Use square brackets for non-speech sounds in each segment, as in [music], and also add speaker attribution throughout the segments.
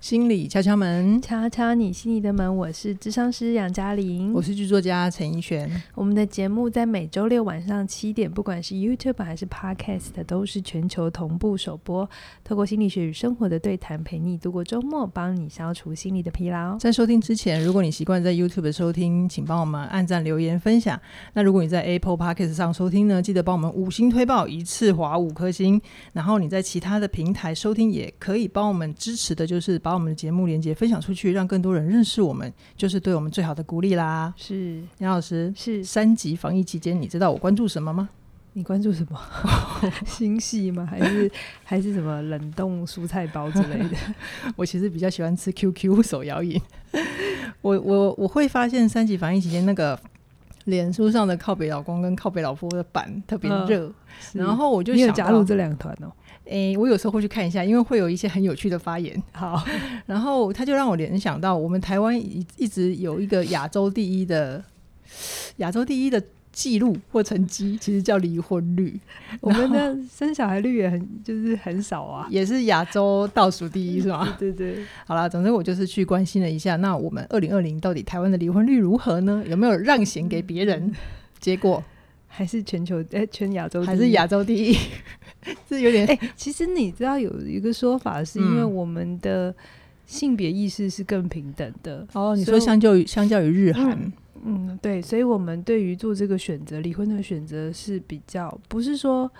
Speaker 1: 心理敲敲门，
Speaker 2: 敲敲你心里的门。我是智商师杨嘉玲，
Speaker 1: 我是剧作家陈奕璇。
Speaker 2: 我们的节目在每周六晚上七点，不管是 YouTube 还是 Podcast，都是全球同步首播。透过心理学与生活的对谈，陪你度过周末，帮你消除心理的疲劳。
Speaker 1: 在收听之前，如果你习惯在 YouTube 的收听，请帮我们按赞、留言、分享。那如果你在 Apple Podcast 上收听呢，记得帮我们五星推爆，一次划五颗星。然后你在其他的平台收听，也可以帮我们支持的，就是把我们的节目连接分享出去，让更多人认识我们，就是对我们最好的鼓励啦。
Speaker 2: 是
Speaker 1: 杨老师，
Speaker 2: 是
Speaker 1: 三级防疫期间，你知道我关注什么吗？
Speaker 2: 你关注什么？[laughs] 新戏吗？还是还是什么冷冻蔬菜包之类的？[laughs]
Speaker 1: 我其实比较喜欢吃 QQ 手摇饮。[laughs] 我我我会发现三级防疫期间那个脸书上的靠北老公跟靠北老婆的版特别热，[laughs] 呃，然后我就想
Speaker 2: 加入这两团哦。
Speaker 1: 诶、欸，我有时候会去看一下，因为会有一些很有趣的发言。
Speaker 2: 好，[laughs]
Speaker 1: 然后他就让我联想到，我们台湾一一直有一个亚洲第一的亚洲第一的记录或成绩，其实叫离婚率。[laughs]
Speaker 2: 我们的生小孩率也很就是很少啊，
Speaker 1: 也是亚洲倒数第一，是吗？[laughs]
Speaker 2: 对对对。
Speaker 1: 好啦，总之我就是去关心了一下，那我们二零二零到底台湾的离婚率如何呢？有没有让贤给别人？结果。
Speaker 2: 还是全球哎、欸，全亚洲
Speaker 1: 还是亚洲第一，[laughs] 是有点哎、欸。
Speaker 2: 其实你知道有一个说法，是因为我们的性别意识是更平等的、
Speaker 1: 嗯、哦。你说相较于相较于日韩、
Speaker 2: 嗯，嗯，对，所以我们对于做这个选择，离婚的选择是比较不是说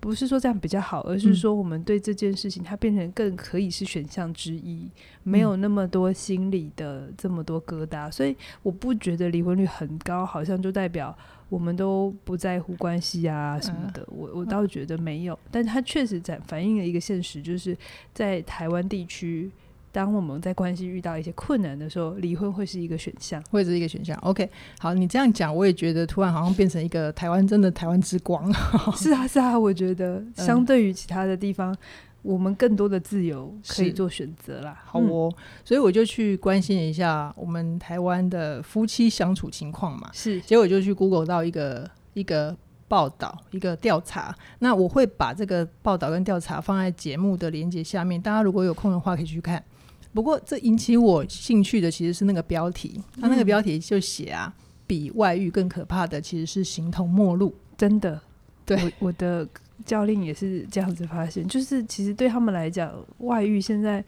Speaker 2: 不是说这样比较好，而是说我们对这件事情它变成更可以是选项之一，没有那么多心理的这么多疙瘩。所以我不觉得离婚率很高，好像就代表。我们都不在乎关系啊什么的，嗯、我我倒觉得没有，但它确实在反映了一个现实，就是在台湾地区，当我们在关系遇到一些困难的时候，离婚会是一个选项，
Speaker 1: 会是一个选项。OK，好，你这样讲，我也觉得突然好像变成一个台湾真的台湾之光。[laughs]
Speaker 2: 是啊，是啊，我觉得相对于其他的地方。嗯我们更多的自由可以做选择啦，好哦、嗯，
Speaker 1: 所以我就去关心一下我们台湾的夫妻相处情况嘛。
Speaker 2: 是，
Speaker 1: 结果就去 Google 到一个一个报道，一个调查。那我会把这个报道跟调查放在节目的连接下面，大家如果有空的话可以去看。不过这引起我兴趣的其实是那个标题，它那个标题就写啊、嗯，比外遇更可怕的其实是形同陌路，
Speaker 2: 真的。
Speaker 1: 对，
Speaker 2: 我，我的。教练也是这样子发现，就是其实对他们来讲，外遇现在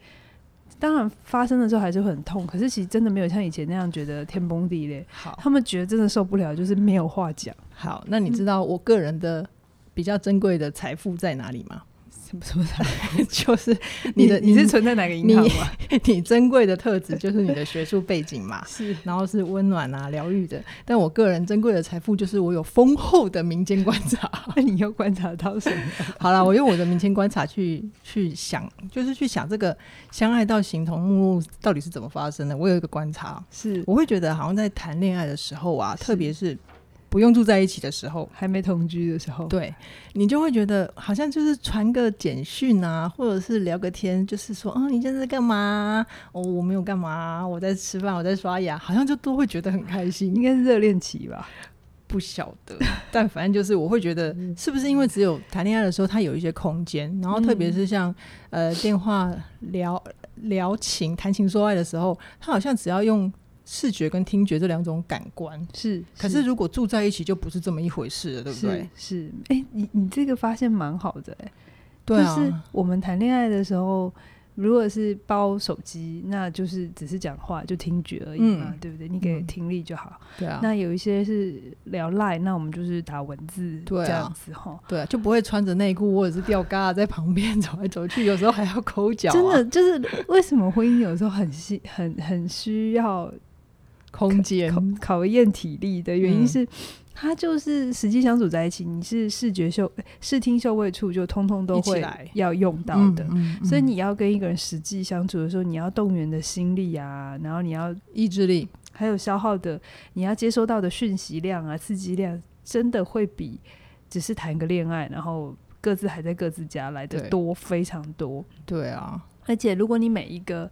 Speaker 2: 当然发生的时候还是很痛，可是其实真的没有像以前那样觉得天崩地裂。
Speaker 1: 好，
Speaker 2: 他们觉得真的受不了，就是没有话讲。
Speaker 1: 好，那你知道我个人的比较珍贵的财富在哪里吗？[laughs]
Speaker 2: 什么什么 [laughs]
Speaker 1: 就是你的，
Speaker 2: 你，你是存在哪个银行吗？
Speaker 1: 你，[laughs] 你珍贵的特质就是你的学术背景嘛，
Speaker 2: 是，
Speaker 1: 然后是温暖啊、疗愈的。但我个人珍贵的财富就是我有丰厚的民间观察。
Speaker 2: 那你又观察到什么？
Speaker 1: 好了，我用我的民间观察去去想，就是去想这个相爱到形同陌路到底是怎么发生的。我有一个观察，
Speaker 2: 是
Speaker 1: 我会觉得好像在谈恋爱的时候啊，特别是。不用住在一起的时候，
Speaker 2: 还没同居的时候，
Speaker 1: 对，你就会觉得好像就是传个简讯啊，或者是聊个天，就是说，哦，你现在在干嘛？哦，我没有干嘛，我在吃饭，我在刷牙，好像就都会觉得很开心。
Speaker 2: 应该是热恋期吧？
Speaker 1: 不晓得，但反正就是我会觉得，[laughs] 是不是因为只有谈恋爱的时候，他有一些空间，然后特别是像呃电话聊聊情、谈情说爱的时候，他好像只要用。视觉跟听觉这两种感官
Speaker 2: 是，
Speaker 1: 可是如果住在一起就不是这么一回事了，对不对？
Speaker 2: 是，哎、欸，你你这个发现蛮好的、欸，哎，
Speaker 1: 对啊，
Speaker 2: 就是我们谈恋爱的时候。如果是包手机，那就是只是讲话，就听觉而已嘛，嗯、对不对？你给听力就好。嗯、
Speaker 1: 对啊。
Speaker 2: 那有一些是聊 LINE，那我们就是打文字，
Speaker 1: 对啊、
Speaker 2: 这样子哈。
Speaker 1: 对啊，就不会穿着内裤或者是吊嘎在旁边走来走去，有时候还要抠脚、啊。
Speaker 2: 真的就是为什么婚姻有时候很需很很需要
Speaker 1: 空间
Speaker 2: 考考验体力的原因是。嗯他就是实际相处在一起，你是视觉嗅、视听嗅味处就通通都会要用到的，嗯嗯嗯、所以你要跟一个人实际相处的时候，你要动员的心力啊，然后你要
Speaker 1: 意志力，
Speaker 2: 还有消耗的，你要接收到的讯息量啊、刺激量，真的会比只是谈个恋爱，然后各自还在各自家来的多非常多。
Speaker 1: 对啊，
Speaker 2: 而且如果你每一个。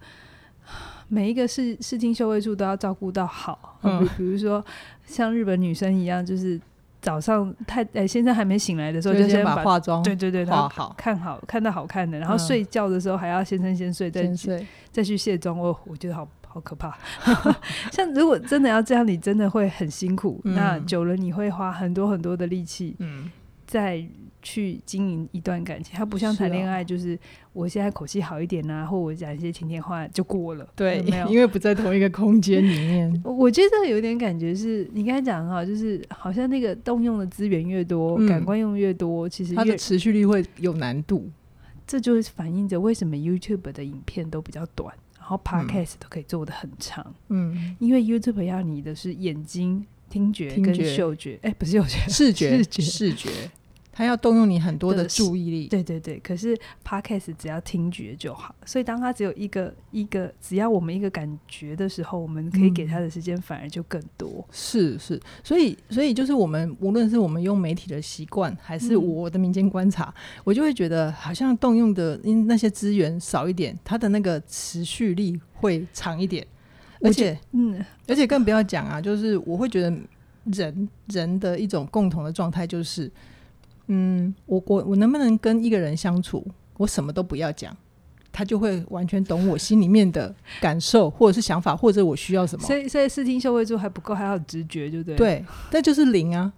Speaker 2: 每一个视视听嗅味处都要照顾到好，嗯，比如说像日本女生一样，就是早上太哎先生还没醒来的时候，
Speaker 1: 就
Speaker 2: 先
Speaker 1: 把化妆
Speaker 2: 对对对
Speaker 1: 化好，
Speaker 2: 看好看到好看的，然后睡觉的时候还要先生先睡，再
Speaker 1: 先睡
Speaker 2: 再去卸妆。我我觉得好好可怕。[laughs] 像如果真的要这样，你真的会很辛苦。嗯、那久了你会花很多很多的力气，嗯，在。去经营一段感情，它不像谈恋爱，就是我现在口气好一点啊，或我讲一些甜甜话就过了。
Speaker 1: 对，
Speaker 2: 有没有？
Speaker 1: 因为不在同一个空间里面。
Speaker 2: 我觉得有点感觉是，你刚才讲很好，就是好像那个动用的资源越多，嗯、感官用越多，其实
Speaker 1: 它的持续力会有难度。
Speaker 2: 这就是反映着为什么 YouTube 的影片都比较短，然后 Podcast 都可以做的很长。嗯，因为 YouTube 要你的是眼睛、听觉跟嗅觉，哎，不是嗅觉，
Speaker 1: 视觉，[laughs] 视觉，视觉。他要动用你很多的注意力，
Speaker 2: 对对对。可是 Podcast 只要听觉就好，所以当他只有一个一个，只要我们一个感觉的时候，我们可以给他的时间反而就更多。
Speaker 1: 嗯、是是，所以所以就是我们无论是我们用媒体的习惯，还是我的民间观察，嗯、我就会觉得好像动用的因那些资源少一点，它的那个持续力会长一点。而且嗯，而且更不要讲啊，就是我会觉得人人的一种共同的状态就是。嗯，我我我能不能跟一个人相处，我什么都不要讲，他就会完全懂我心里面的感受，或者是想法，或者我需要什么？
Speaker 2: 所以，所以视听嗅味珠还不够，还要直觉，对不对？
Speaker 1: 对，那就是灵啊，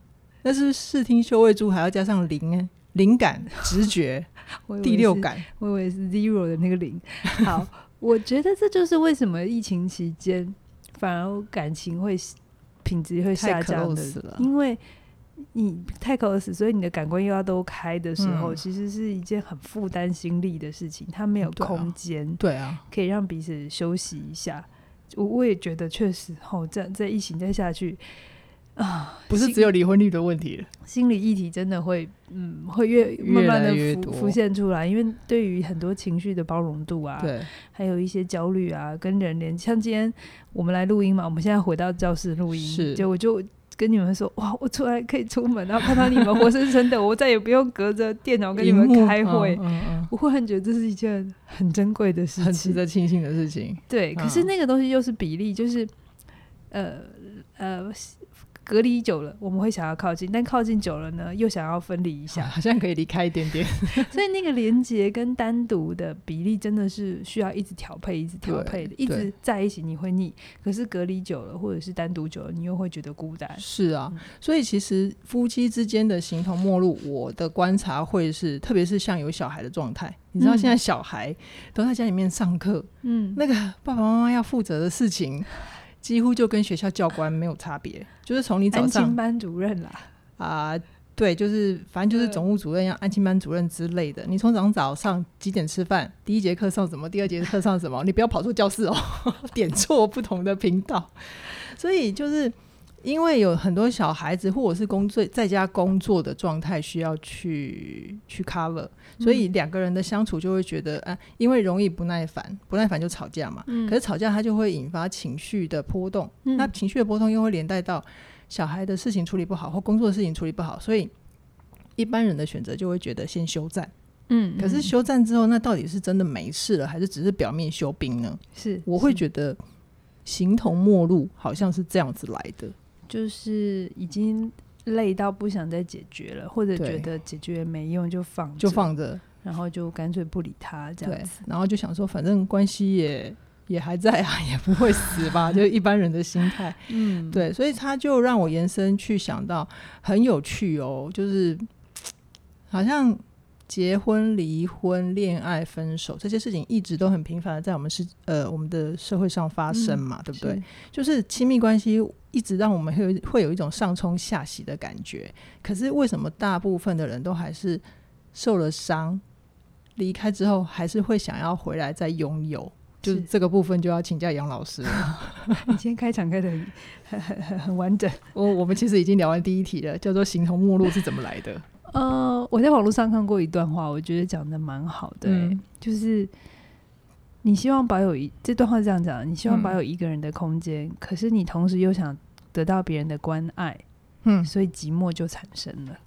Speaker 1: 但是视听嗅味珠还要加上灵啊，灵感、直觉、[laughs] 第六感，
Speaker 2: 我以为是 zero 的那个零。好，我觉得这就是为什么疫情期间反而感情会品质会下降的，因为。你太 close，所以你的感官又要都开的时候，嗯、其实是一件很负担心力的事情。它没有空间，
Speaker 1: 对啊，
Speaker 2: 可以让彼此休息一下。我我也觉得确实，哦，这这疫情再下去啊，
Speaker 1: 不是只有离婚率的问题了，
Speaker 2: 心理议题真的会，嗯，会越慢慢的浮浮现出来。因为对于很多情绪的包容度啊，
Speaker 1: 对，
Speaker 2: 还有一些焦虑啊，跟人连，像今天我们来录音嘛，我们现在回到教室录音，
Speaker 1: 是，
Speaker 2: 就我就。跟你们说哇，我出来可以出门，然后看到你们活生生的，我再也不用隔着电脑跟你们开会。嗯嗯、我忽然觉得这是一件很珍贵的事情，
Speaker 1: 很值得庆幸的事情。
Speaker 2: 对，可是那个东西又是比例，就是呃呃。隔离久了，我们会想要靠近，但靠近久了呢，又想要分离一下，[laughs]
Speaker 1: 好像可以离开一点点。[laughs]
Speaker 2: 所以那个连接跟单独的比例真的是需要一直调配，一直调配的，一直在一起你会腻。可是隔离久了，或者是单独久了，你又会觉得孤单。
Speaker 1: 是啊，嗯、所以其实夫妻之间的形同陌路，我的观察会是，特别是像有小孩的状态，你知道现在小孩都在家里面上课，嗯，那个爸爸妈妈要负责的事情。几乎就跟学校教官没有差别，[laughs] 就是从你早上
Speaker 2: 班主任啦，
Speaker 1: 啊、呃，对，就是反正就是总务主任，要安亲班主任之类的。你从早上早上几点吃饭？第一节课上什么？第二节课上什么？你不要跑错教室哦，[laughs] 点错不同的频道。所以就是。因为有很多小孩子或者是工作在家工作的状态需要去去 cover，所以两个人的相处就会觉得啊，因为容易不耐烦，不耐烦就吵架嘛。嗯、可是吵架它就会引发情绪的波动，嗯、那情绪的波动又会连带到小孩的事情处理不好或工作的事情处理不好，所以一般人的选择就会觉得先休战。嗯，可是休战之后，那到底是真的没事了，还是只是表面休兵呢？
Speaker 2: 是，
Speaker 1: 我会觉得形同陌路，好像是这样子来的。
Speaker 2: 就是已经累到不想再解决了，或者觉得解决没用就放
Speaker 1: 就放着，
Speaker 2: 然后就干脆不理他这样子，
Speaker 1: 然后就想说反正关系也也还在啊，[laughs] 也不会死吧，[laughs] 就一般人的心态。嗯，对，所以他就让我延伸去想到很有趣哦，就是好像。结婚、离婚、恋爱、分手这些事情一直都很频繁的在我们是呃我们的社会上发生嘛，嗯、对不对？是就是亲密关系一直让我们会会有一种上冲下洗的感觉。可是为什么大部分的人都还是受了伤，离开之后还是会想要回来再拥有？就是这个部分就要请教杨老师了。[laughs]
Speaker 2: 你今天开场开的很很很很完整。[laughs]
Speaker 1: 我我们其实已经聊完第一题了，叫做形同陌路是怎么来的？
Speaker 2: 呃，我在网络上看过一段话，我觉得讲的蛮好的，欸，嗯、就是你希望保有一这段话这样讲，你希望保有一个人的空间，嗯、可是你同时又想得到别人的关爱，嗯，所以寂寞就产生了。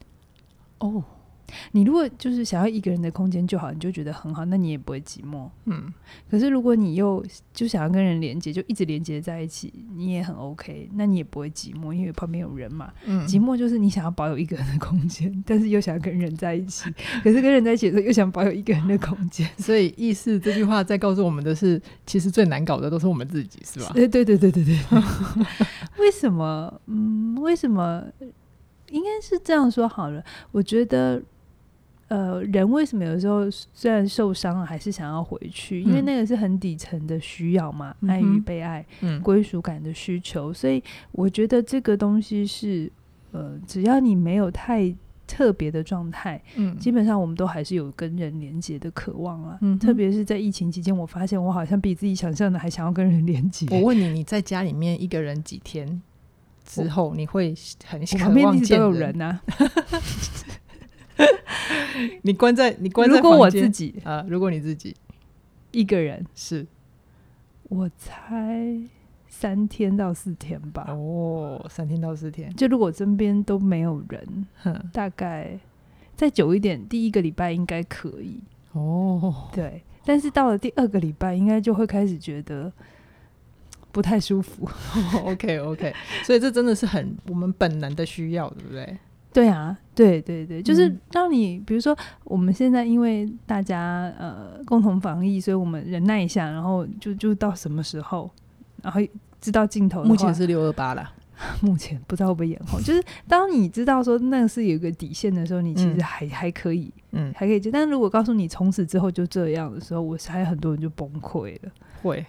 Speaker 1: 哦，
Speaker 2: 你如果就是想要一个人的空间就好，你就觉得很好，那你也不会寂寞。
Speaker 1: 嗯，
Speaker 2: 可是如果你又就想要跟人连接，就一直连接在一起，你也很 OK，那你也不会寂寞，因为旁边有人嘛。
Speaker 1: 嗯，
Speaker 2: 寂寞就是你想要保有一个人的空间，但是又想要跟人在一起，可是跟人在一起的时候又想保有一个人的空间。
Speaker 1: 所以意思这句话在告诉我们的是，其实最难搞的都是我们自己，是吧？
Speaker 2: 对对对对对对。[laughs] 为什么？嗯，为什么？应该是这样说好了。我觉得。呃，人为什么有时候虽然受伤了，还是想要回去？因为那个是很底层的需要嘛，嗯、爱与被爱、归属、嗯、感的需求。所以我觉得这个东西是，呃，只要你没有太特别的状态，嗯，基本上我们都还是有跟人连接的渴望啊。嗯，特别是在疫情期间，我发现我好像比自己想象的还想要跟人连接。
Speaker 1: 我问你，你在家里面一个人几天之后，你会很渴望见人？
Speaker 2: 旁边一直都有人啊。[laughs] [laughs]
Speaker 1: 你关在你关在
Speaker 2: 如果我自己
Speaker 1: 啊，如果你自己
Speaker 2: 一个人，
Speaker 1: 是
Speaker 2: 我猜三天到四天吧。
Speaker 1: 哦，三天到四天，
Speaker 2: 就如果身边都没有人，大概再久一点，第一个礼拜应该可以。
Speaker 1: 哦，
Speaker 2: 对，但是到了第二个礼拜，应该就会开始觉得不太舒服。[laughs]
Speaker 1: 哦，OK OK，所以这真的是很我们本能的需要，对不对？
Speaker 2: 对啊，对对对，就是当你、嗯、比如说我们现在因为大家呃共同防疫，所以我们忍耐一下，然后就就到什么时候，然后知道尽头。
Speaker 1: 目前是六二八了，[laughs]
Speaker 2: 目前不知道会不会延后。就是当你知道说那个是有一个底线的时候，你其实还、嗯、还可以，嗯，还可以接。但是如果告诉你从此之后就这样的时候，我猜很多人就崩溃了。
Speaker 1: 会，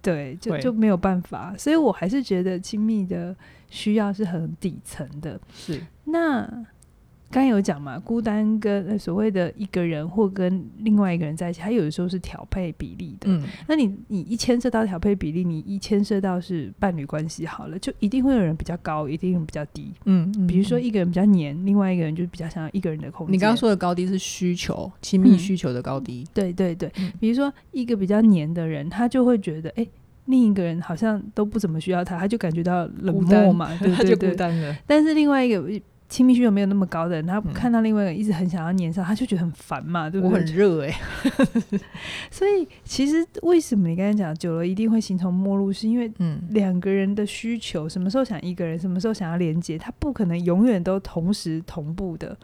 Speaker 2: 对，就就没有办法。所以我还是觉得亲密的需要是很底层的。
Speaker 1: 是。
Speaker 2: 那刚刚有讲嘛，孤单跟所谓的一个人或跟另外一个人在一起，他有的时候是调配比例的。嗯，那你你一牵涉到调配比例，你一牵涉到是伴侣关系好了，就一定会有人比较高，一定比较低。嗯，嗯，比如说一个人比较黏，另外一个人就比较想要一个人的空间。
Speaker 1: 你刚刚说的高低是需求，亲密需求的高低。
Speaker 2: 嗯、对对对，嗯、比如说一个比较黏的人，他就会觉得，哎、欸，另一个人好像都不怎么需要他，他就感觉到冷漠嘛，对对 [laughs] 对，他就孤单了。但是另外一个。亲密需求没有那么高的人，他看到另外一个人一直很想要黏上，他就觉得很烦嘛，对不对？
Speaker 1: 我很热哎、
Speaker 2: 欸，[laughs] 所以其实为什么你刚才讲久了一定会形同陌路，是因为嗯，两个人的需求，什么时候想一个人，什么时候想要连接，他不可能永远都同时同步的，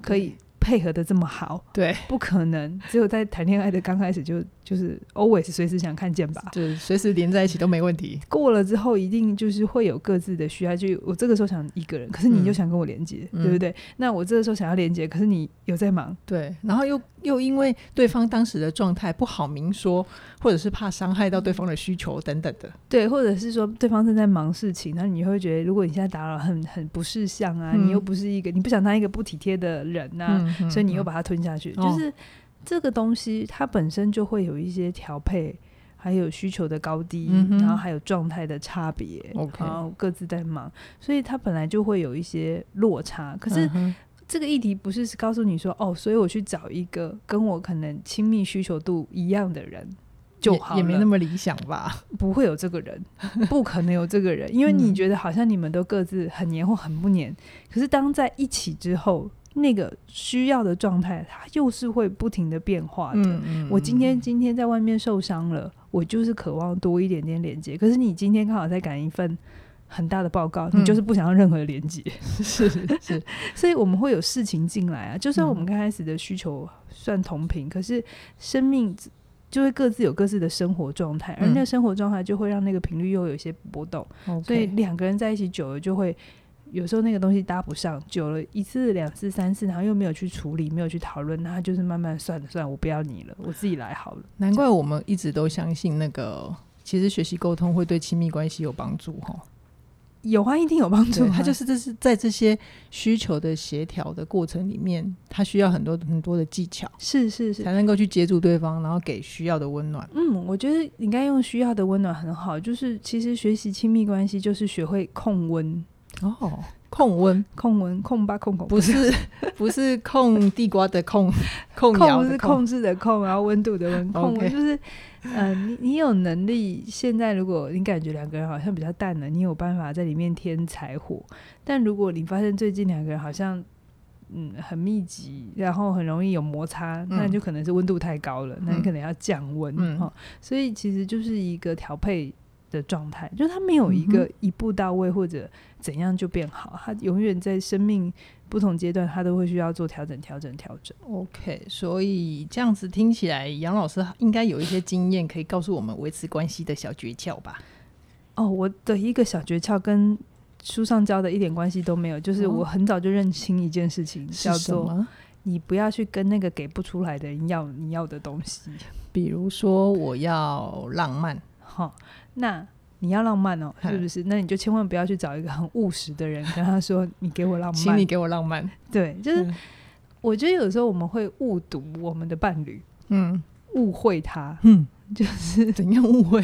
Speaker 2: 可以。配合的这么好，
Speaker 1: 对，
Speaker 2: 不可能。只有在谈恋爱的刚开始就就是 always 随时想看见吧，
Speaker 1: 就是随时连在一起都没问题。
Speaker 2: 过了之后，一定就是会有各自的需要。就我这个时候想一个人，可是你就想跟我连接，嗯、对不对？那我这个时候想要连接，可是你有在忙，
Speaker 1: 对。然后又又因为对方当时的状态不好明说，或者是怕伤害到对方的需求等等的，
Speaker 2: 对，或者是说对方正在忙事情，那你会觉得如果你现在打扰很很不识相啊，嗯、你又不是一个你不想当一个不体贴的人呐、啊。嗯所以你又把它吞下去，嗯、就是这个东西它本身就会有一些调配，还有需求的高低，嗯、然后还有状态的差别.然后各自在忙，所以它本来就会有一些落差。可是这个议题不是告诉你说哦，所以我去找一个跟我可能亲密需求度一样的人就好了，
Speaker 1: 也，也没那么理想吧？
Speaker 2: 不会有这个人，[laughs] 不可能有这个人，因为你觉得好像你们都各自很黏或很不黏，可是当在一起之后。那个需要的状态，它又是会不停的变化的。嗯嗯、我今天今天在外面受伤了，我就是渴望多一点点连接。可是你今天刚好在赶一份很大的报告，嗯、你就是不想要任何的连接。是 [laughs] 是，是 [laughs] 所以我们会有事情进来啊。就算我们刚开始的需求算同频，嗯、可是生命就会各自有各自的生活状态，而那个生活状态就会让那个频率又有一些波动。嗯、所以两个人在一起久了就会。有时候那个东西搭不上，久了一次、两次、三次，然后又没有去处理，没有去讨论，那就是慢慢算了算了，我不要你了，我自己来好了。
Speaker 1: 难怪我们一直都相信那个，其实学习沟通会对亲密关系有帮助哈。
Speaker 2: 有啊，一定有帮助。
Speaker 1: 他就是这是在这些需求的协调的过程里面，他需要很多很多的技巧，
Speaker 2: 是是是，
Speaker 1: 才能够去接住对方，然后给需要的温暖。
Speaker 2: 嗯，我觉得应该用需要的温暖很好，就是其实学习亲密关系就是学会控温。
Speaker 1: 哦，控温，
Speaker 2: 控温，控吧，控控，
Speaker 1: 不是，[laughs] 不是控地瓜的控，控
Speaker 2: 控是控制的控，然后温度的温，控温就是，嗯、呃，你你有能力，现在如果你感觉两个人好像比较淡了，你有办法在里面添柴火，但如果你发现最近两个人好像嗯很密集，然后很容易有摩擦，
Speaker 1: 嗯、
Speaker 2: 那就可能是温度太高了，嗯、那你可能要降温哈、
Speaker 1: 嗯哦。
Speaker 2: 所以其实就是一个调配的状态，就是它没有一个一步到位或者怎样就变好，它永远在生命不同阶段，他都会需要做调整、调整、调整。
Speaker 1: OK，所以这样子听起来，杨老师应该有一些经验可以告诉我们维持关系的小诀窍吧？
Speaker 2: 哦，我的一个小诀窍跟书上教的一点关系都没有，就是我很早就认清一件事情，哦、叫做你不要去跟那个给不出来的人要你要的东西。
Speaker 1: 比如说，我要浪漫，
Speaker 2: 好、哦，那你要浪漫哦，是不是？那你就千万不要去找一个很务实的人，[laughs] 跟他说你给我浪漫，
Speaker 1: 请你给我浪漫。
Speaker 2: 对，就是、嗯、我觉得有时候我们会误读我们的伴侣，嗯，误会他，嗯，就是 [laughs]
Speaker 1: 怎样误会？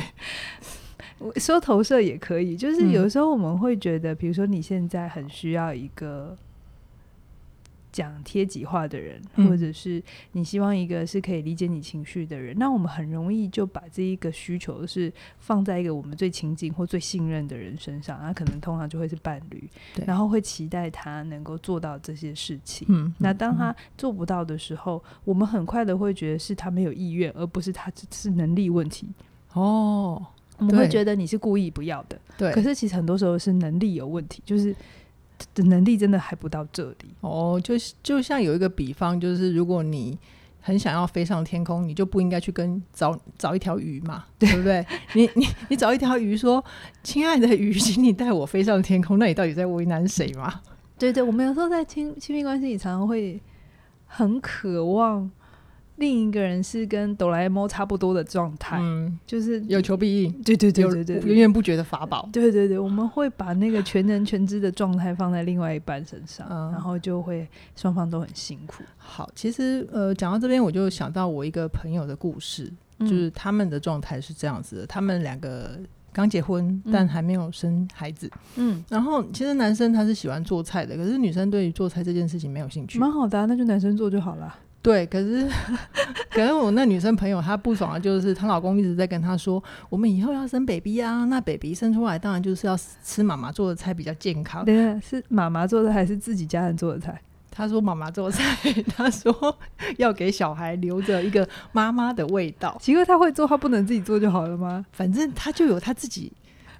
Speaker 2: 说投射也可以，就是有时候我们会觉得，比如说你现在很需要一个讲贴己话的人，嗯，或者是你希望一个是可以理解你情绪的人，那我们很容易就把这一个需求是放在一个我们最亲近或最信任的人身上，那可能通常就会是伴侣，然后会期待他能够做到这些事情。嗯，那当他做不到的时候，我们很快的会觉得是他没有意愿，而不是他是能力问题。
Speaker 1: 哦。
Speaker 2: 我们会觉得你是故意不要的，对。可是其实很多时候是能力有问题，就是的能力真的还不到这里。
Speaker 1: 哦，就就像有一个比方，就是如果你很想要飞上天空，你就不应该去跟找找一条鱼嘛，对，对不对？你你你找一条鱼说：“亲爱的鱼，请你带我飞上天空。”那你到底在为难谁嘛？
Speaker 2: 对对，我们有时候在亲亲密关系里，常常会很渴望。另一个人是跟哆啦 A 梦差不多的状态，嗯，就是
Speaker 1: 有求必应，
Speaker 2: 对对对对对，
Speaker 1: 源源不绝的法宝，
Speaker 2: 对对对，我们会把那个全能全知的状态放在另外一半身上，嗯，然后就会双方都很辛苦。
Speaker 1: 好，其实呃，讲到这边，我就想到我一个朋友的故事，嗯，就是他们的状态是这样子的：他们两个刚结婚，但还没有生孩子，嗯，然后其实男生他是喜欢做菜的，可是女生对于做菜这件事情没有兴趣，
Speaker 2: 蛮好的啊，那就男生做就好了。
Speaker 1: 对，可是可是我那女生朋友她不爽的就是她老公一直在跟她说，我们以后要生 baby 啊，那 baby 生出来当然就是要吃妈妈做的菜比较健康。
Speaker 2: 对，是妈妈做的还是自己家人做的菜？[laughs]
Speaker 1: 她说妈妈做的菜，[laughs] 她说要给小孩留着一个妈妈的味道。
Speaker 2: 奇怪，她会做，她不能自己做就好了吗？
Speaker 1: 反正她就有她自己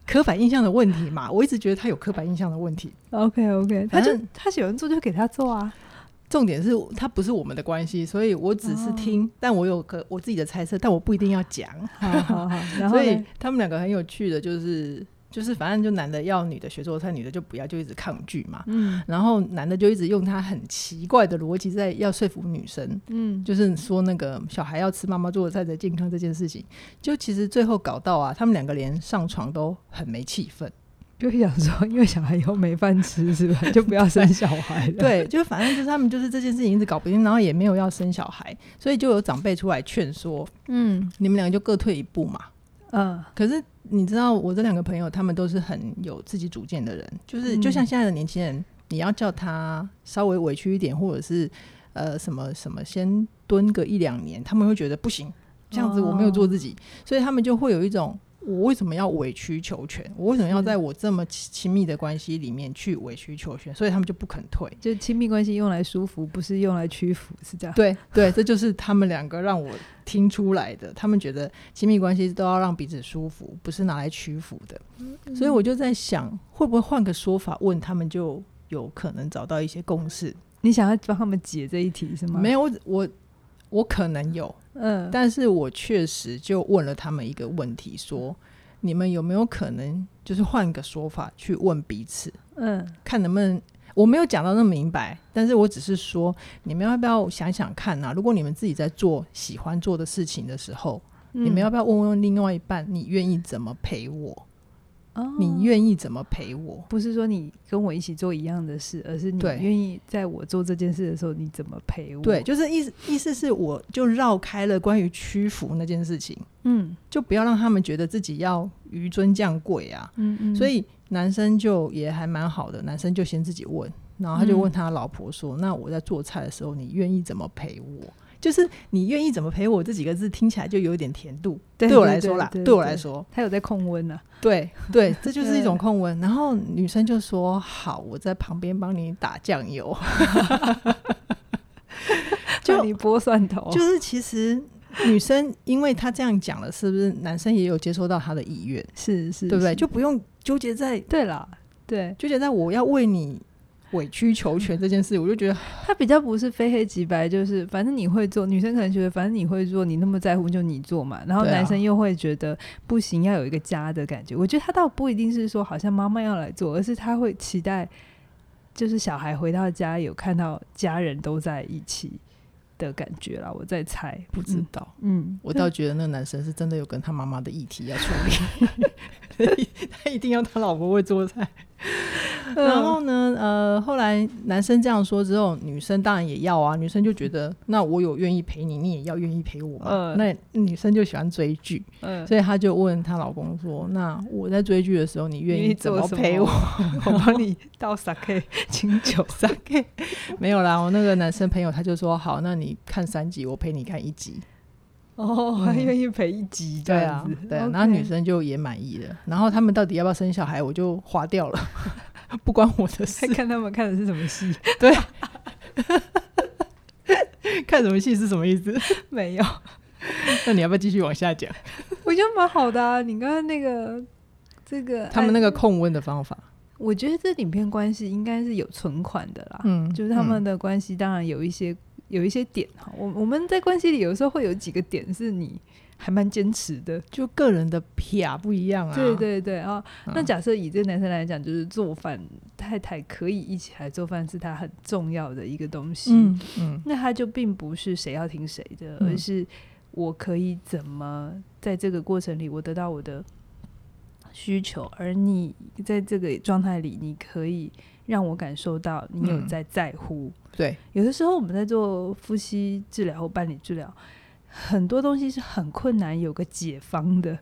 Speaker 1: 刻板印象的问题嘛。我一直觉得他有刻板印象的问题。
Speaker 2: OK OK，他就他喜欢做就给他做啊。
Speaker 1: 重点是，它不是我们的关系，所以我只是听，哦、但我有个我自己的猜测，但我不一定要讲。
Speaker 2: 好好好，
Speaker 1: 所以他们两个很有趣的，就是就是反正就男的要女的学做菜，女的就不要，就一直抗拒嘛。嗯，然后男的就一直用他很奇怪的逻辑在要说服女生。嗯，就是说那个小孩要吃妈妈做的菜才健康这件事情，就其实最后搞到啊，他们两个连上床都很没气氛。
Speaker 2: 就想说，因为小孩以后没饭吃，是吧？就不要生小孩了。
Speaker 1: 对，就反正就是他们就是这件事情一直搞不定，然后也没有要生小孩，所以就有长辈出来劝说，嗯，你们两个就各退一步嘛。嗯，可是你知道，我这两个朋友他们都是很有自己主见的人，就是就像现在的年轻人，你要叫他稍微委屈一点，或者是呃什么什么先蹲个一两年，他们会觉得不行，这样子我没有做自己，所以他们就会有一种。我为什么要委曲求全？我为什么要在我这么亲密的关系里面去委曲求全？所以他们就不肯退。
Speaker 2: 就亲密关系用来舒服，不是用来屈服，是这样。
Speaker 1: 对对，这就是他们两个让我听出来的。他们觉得亲密关系都要让彼此舒服，不是拿来屈服的。嗯、所以我就在想，会不会换个说法问他们，就有可能找到一些共识？
Speaker 2: 你想要帮他们解这一题是吗？
Speaker 1: 没有，我我我可能有。嗯，但是我确实就问了他们一个问题，说你们有没有可能就是换个说法去问彼此，嗯，看能不能我没有讲到那么明白，但是我只是说你们要不要想想看啊？如果你们自己在做喜欢做的事情的时候，嗯，你们要不要问问另外一半，你愿意怎么陪我？你愿意怎么陪我？
Speaker 2: 不是说你跟我一起做一样的事，而是你愿意在我做这件事的时候，你怎么陪我？
Speaker 1: 对，就是意思意思是，我就绕开了关于屈服那件事情，嗯，就不要让他们觉得自己要纡尊降贵啊，嗯嗯，所以男生就也还蛮好的，男生就先自己问，然后他就问他老婆说：“嗯、那我在做菜的时候，你愿意怎么陪我？”就是你愿意怎么陪我这几个字听起来就有点甜度。
Speaker 2: 对，
Speaker 1: 对我来说啦，对我来说，
Speaker 2: 他有在控温呢。
Speaker 1: 对对，[laughs] 这就是一种控温。然后女生就说：“好，我在旁边帮你打酱油，[laughs]
Speaker 2: 就你剥蒜头。”
Speaker 1: 就是其实女生因为她这样讲了，是不是男生也有接收到她的意愿？
Speaker 2: 是是，
Speaker 1: 对不对？就不用纠结在
Speaker 2: 对了，对，
Speaker 1: 纠结在我要为你。委曲求全这件事，我就觉得
Speaker 2: 他比较不是非黑即白，就是反正你会做，女生可能觉得反正你会做，你那么在乎就你做嘛。然后男生又会觉得不行，要有一个家的感觉。我觉得他倒不一定是说好像妈妈要来做，而是他会期待，就是小孩回到家有看到家人都在一起的感觉啦。我在猜，
Speaker 1: 不知道。
Speaker 2: 嗯，
Speaker 1: 嗯，我倒觉得那个男生是真的有跟他妈妈的议题要处理，[laughs] 他一定要他老婆会做菜。[laughs] 然后呢，呃，后来男生这样说之后，女生当然也要啊。女生就觉得，那我有愿意陪你，你也要愿意陪我嘛。嗯、那女生就喜欢追剧，嗯，所以她就问她老公说：“那我在追剧的时候，你愿意怎么陪我？[laughs]
Speaker 2: 我帮你倒 sake 清酒
Speaker 1: sake。[laughs] 没有啦，我那个男生朋友他就说：“好，那你看三集，我陪你看一集。”
Speaker 2: 哦，还愿意陪一集这样子，对啊，
Speaker 1: 对啊。然后女生就也满意了。然后他们到底要不要生小孩，我就划掉了。[laughs] 不关我的事，[laughs]
Speaker 2: 看他们看的是什么戏？[laughs]
Speaker 1: 对，看什么戏是什么意思？
Speaker 2: 没有。
Speaker 1: 那你要不要继续往下讲？
Speaker 2: 我觉得蛮好的啊。你刚刚那个这个
Speaker 1: 他们那个控温的方法，
Speaker 2: 我觉得这影片关系应该是有存款的啦。嗯，就是他们的关系当然有一些有一些点哈。我我们在关系里有时候会有几个点是你。还蛮坚持的，
Speaker 1: 就个人的癖不一样啊。
Speaker 2: 对对对啊，嗯、那假设以这个男生来讲，就是做饭，太太可以一起来做饭，是他很重要的一个东西。嗯嗯，那他就并不是谁要听谁的，嗯、而是我可以怎么在这个过程里，我得到我的需求，而你在这个状态里，你可以让我感受到你有在在乎。
Speaker 1: 嗯、对，
Speaker 2: 有的时候我们在做夫妻治疗或伴侣治疗。很多东西是很困难，有个解方的，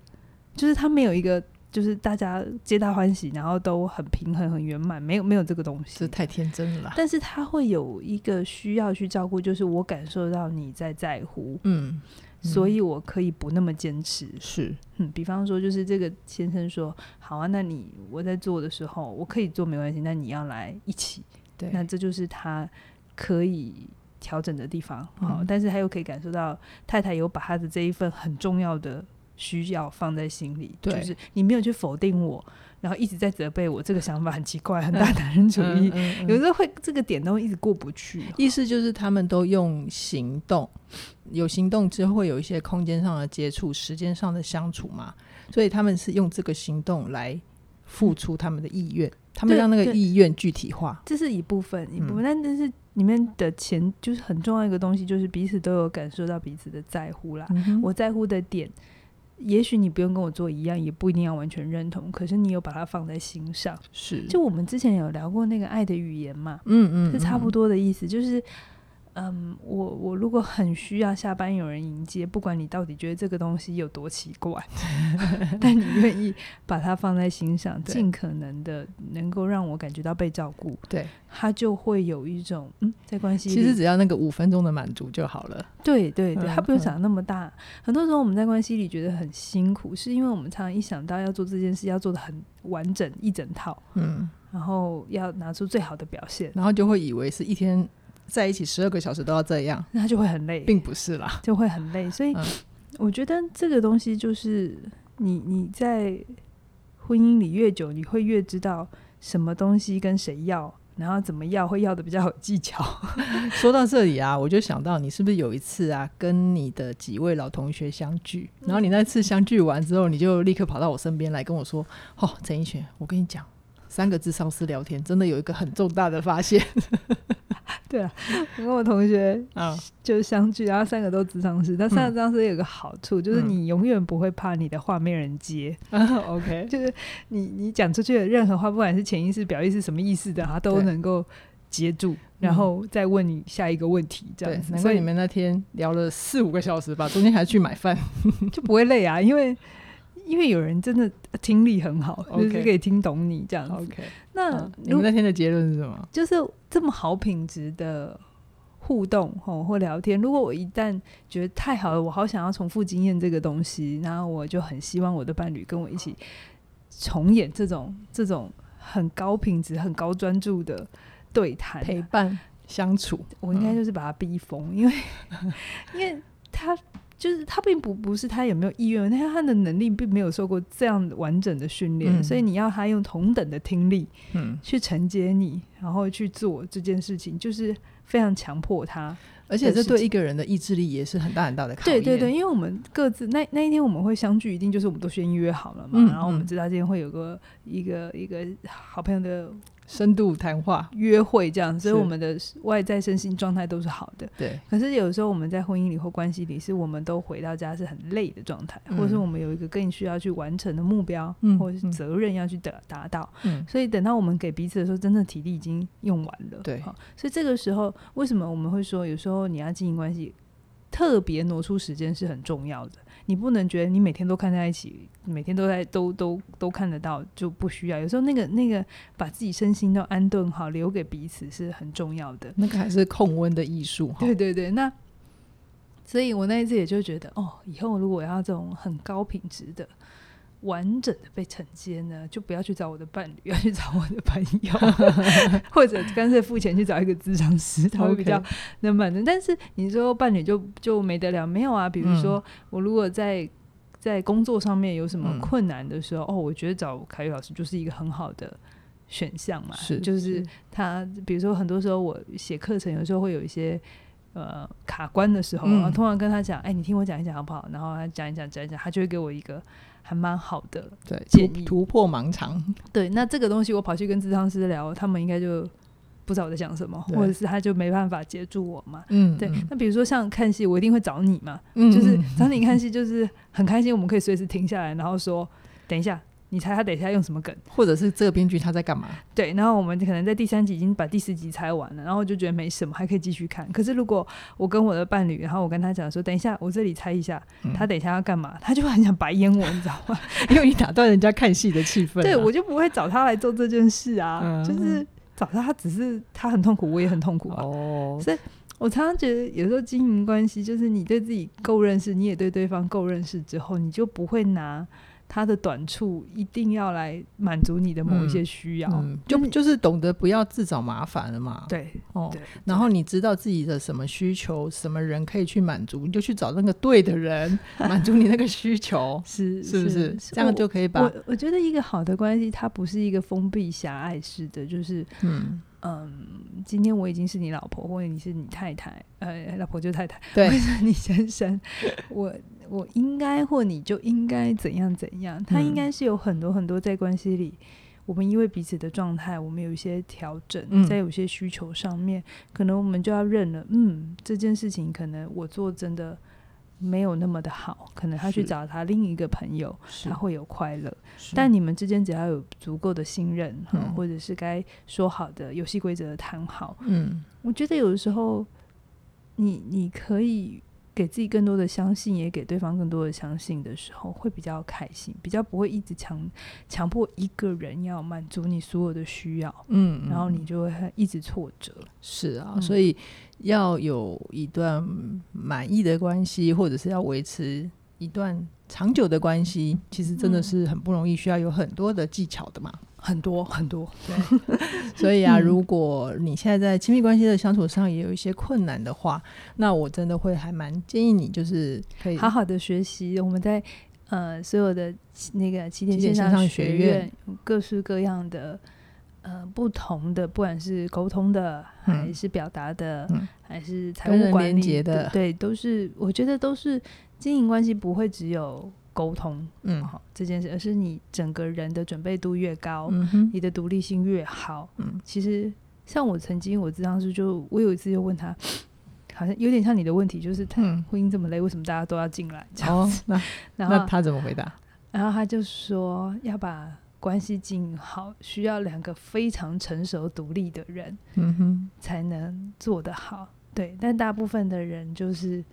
Speaker 2: 就是他没有一个，就是大家皆大欢喜，然后都很平衡、很圆满，没有没有这个东西，
Speaker 1: 这太天真了。
Speaker 2: 但是他会有一个需要去照顾，就是我感受到你在在乎，嗯，所以我可以不那么坚持，
Speaker 1: 是，
Speaker 2: 嗯，比方说，就是这个先生说，好啊，那你我在做的时候，我可以做没关系，那你要来一起，
Speaker 1: 对，
Speaker 2: 那这就是他可以。调整的地方，好、嗯，但是他又可以感受到太太有把他的这一份很重要的需要放在心里，对就是你没有去否定我，然后一直在责备我，这个想法很奇怪，很大男人主义，嗯嗯嗯、有时候会这个点都会一直过不去。
Speaker 1: 意思就是他们都用行动，有行动之后会有一些空间上的接触，时间上的相处嘛，所以他们是用这个行动来付出他们的意愿，嗯、他们让那个意愿具体化，
Speaker 2: 这是一部分，一部分，但但是。里面的钱就是很重要一个东西，就是彼此都有感受到彼此的在乎啦。嗯、我在乎的点，也许你不用跟我做一样，也不一定要完全认同，可是你有把它放在心上。
Speaker 1: 是，
Speaker 2: 就我们之前有聊过那个爱的语言嘛，嗯，嗯嗯，是差不多的意思，就是。嗯，我我如果很需要下班有人迎接，不管你到底觉得这个东西有多奇怪，[laughs] 但你愿意把它放在心上，尽可能的能够让我感觉到被照顾，
Speaker 1: 对，
Speaker 2: 他就会有一种嗯，在关系里
Speaker 1: 其实只要那个五分钟的满足就好了。
Speaker 2: 对对对，他不用想那么大。嗯、很多时候我们在关系里觉得很辛苦，是因为我们常常一想到要做这件事，要做的很完整一整套，嗯，然后要拿出最好的表现，
Speaker 1: 然后就会以为是一天。在一起十二个小时都要这样，
Speaker 2: 那他就会很累，
Speaker 1: 并不是啦，
Speaker 2: 就会很累。所以我觉得这个东西就是你你在婚姻里越久，你会越知道什么东西跟谁要，然后怎么要会要的比较有技巧。[laughs]
Speaker 1: 说到这里啊，我就想到你是不是有一次啊，跟你的几位老同学相聚，然后你那次相聚完之后，你就立刻跑到我身边来跟我说：“哦，陈奕迅，我跟你讲，三个咨商师聊天真的有一个很重大的发现。” [laughs]
Speaker 2: 对啊，我跟我同学就相聚，然后三个都智商师。但三个智商师有个好处，就是你永远不会怕你的话没人接。[laughs] OK，就是你你讲出去的任何话，不管是潜意识、表意识什么意思的，他都能够接住，然后再问你下一个问题。这样子，
Speaker 1: 难怪你们那天聊了四五个小时吧，中间还去买饭，
Speaker 2: 就不会累啊，因为因为有人真的听力很好，就是可以听懂你这样子。
Speaker 1: OK，那你们那天的结论是什么？
Speaker 2: 就是。这么好品质的互动吼或聊天。如果我一旦觉得太好了，我好想要重复经验这个东西，然后我就很希望我的伴侣跟我一起重演这种这种很高品质、很高专注的对谈、
Speaker 1: 陪伴相处。
Speaker 2: 我应该就是把他逼疯，嗯、因为 [laughs] 因为他。就是他并不不是他有没有意愿，但他的能力并没有受过这样完整的训练，嗯、所以你要他用同等的听力，嗯，去承接你，然后去做这件事情，就是非常强迫他，
Speaker 1: 而且这对一个人的意志力也是很大很大的考验。
Speaker 2: 对对对，因为我们各自那那一天我们会相聚，一定就是我们都先约好了嘛，嗯、然后我们知道今天会有个一个一个好朋友的。
Speaker 1: 深度谈话、
Speaker 2: 约会这样，所以我们的外在身心状态都是好的。
Speaker 1: 对。
Speaker 2: 可是有时候我们在婚姻里或关系里，是我们都回到家是很累的状态，嗯、或者是我们有一个更需要去完成的目标，嗯、或者是责任要去达达到。嗯。所以等到我们给彼此的时候，真的体力已经用完了。
Speaker 1: 对。
Speaker 2: 所以这个时候，为什么我们会说，有时候你要经营关系，特别挪出时间是很重要的。你不能觉得你每天都看在一起，每天都在都都都看得到就不需要。有时候那个那个把自己身心都安顿好，留给彼此是很重要的。
Speaker 1: 那个还是控温的艺术。
Speaker 2: 对对对，那所以我那一次也就觉得，哦，以后如果要这种很高品质的。完整的被承接呢，就不要去找我的伴侣，[laughs] 要去找我的朋友，[laughs] 或者干脆付钱去找一个咨商师，他会比较能满足。但是你说伴侣就就没得了，没有啊？比如说、嗯、我如果在在工作上面有什么困难的时候，嗯、哦，我觉得找凯宇老师就是一个很好的选项嘛。是，就是他，比如说很多时候我写课程，有时候会有一些呃卡关的时候，嗯、然后通常跟他讲，哎，你听我讲一讲好不好？然后他讲一讲讲一讲，他就会给我一个。还蛮好的，
Speaker 1: 对，建议突破盲肠。[laughs]
Speaker 2: 对，那这个东西我跑去跟智商师聊，他们应该就不知道我在想什么，或者是他就没办法接住我嘛。嗯，对。那比如说像看戏，我一定会找你嘛，嗯、就是找你看戏，就是很开心，我们可以随时停下来，然后说等一下。你猜他等一下用什么梗，
Speaker 1: 或者是这个编剧他在干嘛？
Speaker 2: 对，然后我们可能在第三集已经把第四集猜完了，然后就觉得没什么，还可以继续看。可是如果我跟我的伴侣，然后我跟他讲说，等一下我这里猜一下，嗯、他等一下要干嘛，他就会很想白眼我，你知道吗？
Speaker 1: 因为你打断人家看戏的气氛、啊。
Speaker 2: 对，我就不会找他来做这件事啊，嗯、就是找他，他只是他很痛苦，我也很痛苦啊。哦，所以我常常觉得，有时候经营关系，就是你对自己够认识，你也对对方够认识之后，你就不会拿。他的短处一定要来满足你的某一些需要，
Speaker 1: 嗯嗯、就就是懂得不要自找麻烦了嘛。
Speaker 2: 对，哦，对，
Speaker 1: 然后你知道自己的什么需求，什么人可以去满足，你就去找那个对的人 [laughs] 满足你那个需求，是是不是？是这样就可以把。
Speaker 2: 我我觉得一个好的关系，它不是一个封闭狭隘式的，就是嗯嗯，今天我已经是你老婆，或者你是你太太，呃，老婆就太太，
Speaker 1: 对，
Speaker 2: 你先生，[laughs] 我。我应该或你就应该怎样怎样，他应该是有很多很多在关系里，嗯、我们因为彼此的状态，我们有一些调整，嗯、在有些需求上面，可能我们就要认了，嗯，这件事情可能我做真的没有那么的好，可能他去找他另一个朋友，他会有快乐，但你们之间只要有足够的信任，嗯、或者是该说好的游戏规则谈好，嗯，我觉得有的时候你你可以。给自己更多的相信，也给对方更多的相信的时候，会比较开心，比较不会一直强强迫一个人要满足你所有的需要，嗯，然后你就会一直挫折。
Speaker 1: 是啊，嗯、所以要有一段满意的关系，或者是要维持一段长久的关系，其实真的是很不容易，需要有很多的技巧的嘛。
Speaker 2: 很多 [laughs] 很多，[laughs] 对，
Speaker 1: 所以啊，如果你现在在亲密关系的相处上也有一些困难的话，那我真的会还蛮建议你，就是可以
Speaker 2: 好好的学习。我们在呃所有的那个起点线上学院，各式各样的呃不同的，不管是沟通的，还是表达的，嗯、还是财务管理的，对，都是我觉得都是经营关系不会只有。沟通，嗯，好这件事，而是你整个人的准备度越高，你的独立性越好。嗯，其实像我曾经，我当时就我有一次就问他，好像有点像你的问题，就是他婚姻这么累，为什么大家都要进来？这样子，哦、那
Speaker 1: 然后那他怎么回答？
Speaker 2: 然后他就说要把关系经营好，需要两个非常成熟独立的人，嗯哼，才能做得好。对，但大部分的人就是。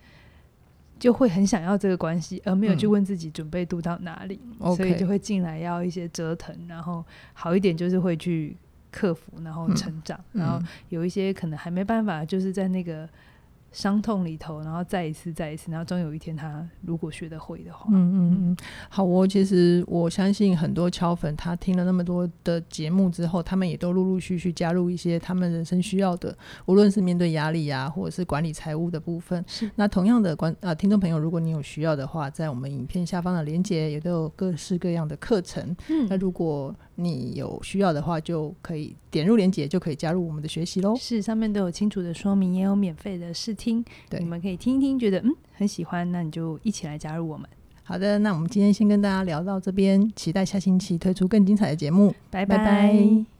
Speaker 2: 就会很想要这个关系，而没有去问自己准备度到哪里，嗯、所以就会进来要一些折腾，然后好一点就是会去克服，然后成长，嗯、然后有一些可能还没办法，就是在那个。伤痛里头，然后再一次，再一次，然后终有一天，他如果学得会的话，
Speaker 1: 嗯嗯嗯，好，我其实我相信很多敲粉，他听了那么多的节目之后，他们也都陆陆续续加入一些他们人生需要的，无论是面对压力啊，或者是管理财务的部分。是。那同样的观啊，听众朋友，如果你有需要的话，在我们影片下方的连接也都有各式各样的课程。嗯。那如果你有需要的话，就可以点入链接，就可以加入我们的学习喽。
Speaker 2: 是，上面都有清楚的说明，也有免费的试听。听，对，你们可以听一听，觉得嗯很喜欢，那你就一起来加入我们。
Speaker 1: 好的，那我们今天先跟大家聊到这边，期待下星期推出更精彩的节目，拜拜。拜拜。